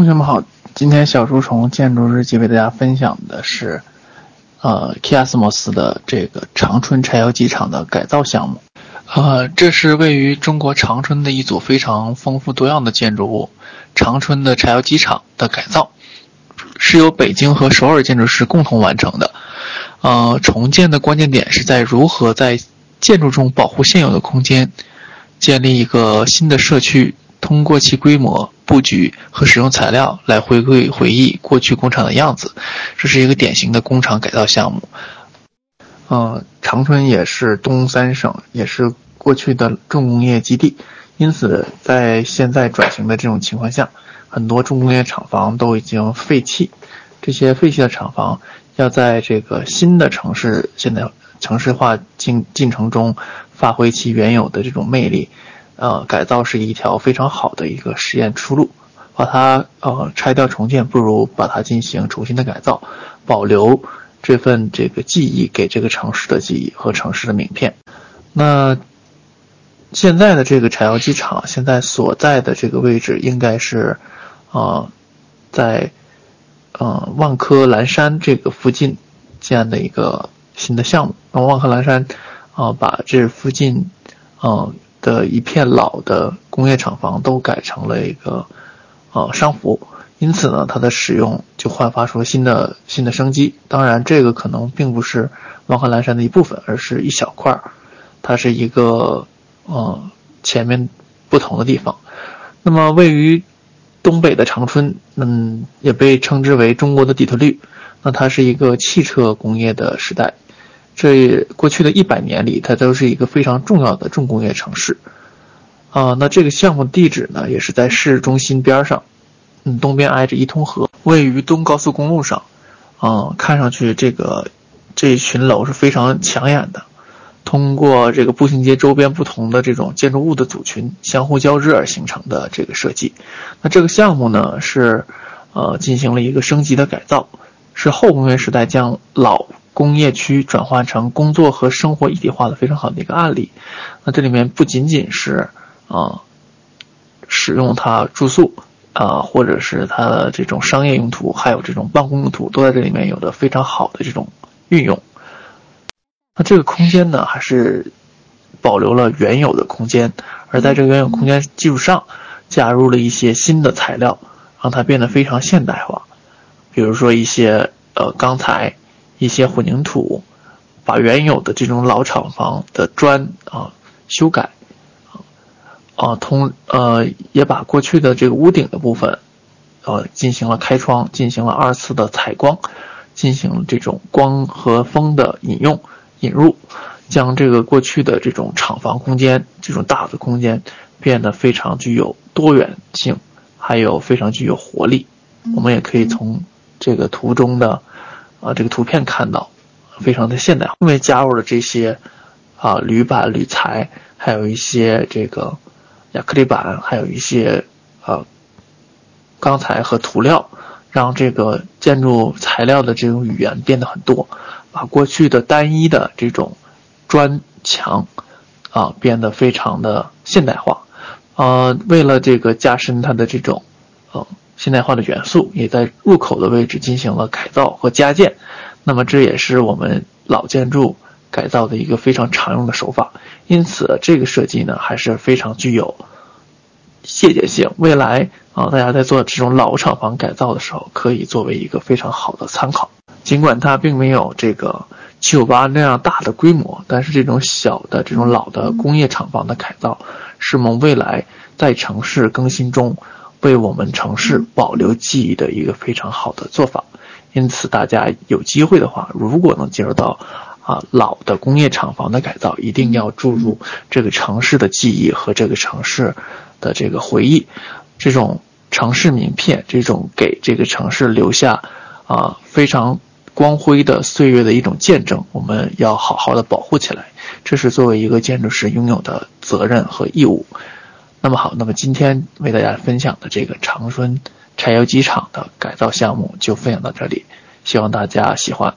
同学们好，今天小书虫建筑日记为大家分享的是，呃，Kiasmos 的这个长春柴油机厂的改造项目。呃，这是位于中国长春的一组非常丰富多样的建筑物——长春的柴油机厂的改造，是由北京和首尔建筑师共同完成的。呃，重建的关键点是在如何在建筑中保护现有的空间，建立一个新的社区。通过其规模、布局和使用材料来回归回忆过去工厂的样子，这是一个典型的工厂改造项目。呃，长春也是东三省，也是过去的重工业基地，因此在现在转型的这种情况下，很多重工业厂房都已经废弃。这些废弃的厂房要在这个新的城市现在城市化进进程中发挥其原有的这种魅力。呃，改造是一条非常好的一个实验出路，把它呃拆掉重建，不如把它进行重新的改造，保留这份这个记忆给这个城市的记忆和城市的名片。那现在的这个柴油机厂现在所在的这个位置应该是，呃，在呃万科蓝山这个附近建的一个新的项目。那万科蓝山啊，把这附近嗯。的一片老的工业厂房都改成了一个，呃，商服，因此呢，它的使用就焕发出了新的新的生机。当然，这个可能并不是万科蓝山的一部分，而是一小块儿，它是一个，呃，前面不同的地方。那么，位于东北的长春，嗯，也被称之为中国的底特律。那它是一个汽车工业的时代。这过去的一百年里，它都是一个非常重要的重工业城市，啊，那这个项目地址呢，也是在市中心边上，嗯，东边挨着伊通河，位于东高速公路上，啊，看上去这个这一群楼是非常抢眼的，通过这个步行街周边不同的这种建筑物的组群相互交织而形成的这个设计，那这个项目呢是，呃，进行了一个升级的改造，是后工业时代将老。工业区转换成工作和生活一体化的非常好的一个案例。那这里面不仅仅是啊使用它住宿啊，或者是它的这种商业用途，还有这种办公用途，都在这里面有的非常好的这种运用。那这个空间呢，还是保留了原有的空间，而在这个原有空间基础上，加入了一些新的材料，让它变得非常现代化。比如说一些呃钢材。一些混凝土，把原有的这种老厂房的砖啊修改，啊通呃也把过去的这个屋顶的部分，呃进行了开窗，进行了二次的采光，进行这种光和风的引用引入，将这个过去的这种厂房空间这种大的空间变得非常具有多元性，还有非常具有活力。我们也可以从这个图中的。啊，这个图片看到，非常的现代化，因为加入了这些啊铝板、铝材，还有一些这个亚克力板，还有一些啊钢材和涂料，让这个建筑材料的这种语言变得很多，把过去的单一的这种砖墙啊变得非常的现代化。呃，为了这个加深它的这种呃。现代化的元素也在入口的位置进行了改造和加建，那么这也是我们老建筑改造的一个非常常用的手法。因此，这个设计呢还是非常具有借鉴性。未来啊，大家在做这种老厂房改造的时候，可以作为一个非常好的参考。尽管它并没有这个七九八那样大的规模，但是这种小的这种老的工业厂房的改造，是我们未来在城市更新中。为我们城市保留记忆的一个非常好的做法，因此大家有机会的话，如果能接触到啊老的工业厂房的改造，一定要注入这个城市的记忆和这个城市的这个回忆，这种城市名片，这种给这个城市留下啊非常光辉的岁月的一种见证，我们要好好的保护起来，这是作为一个建筑师拥有的责任和义务。那么好，那么今天为大家分享的这个长春柴油机厂的改造项目就分享到这里，希望大家喜欢。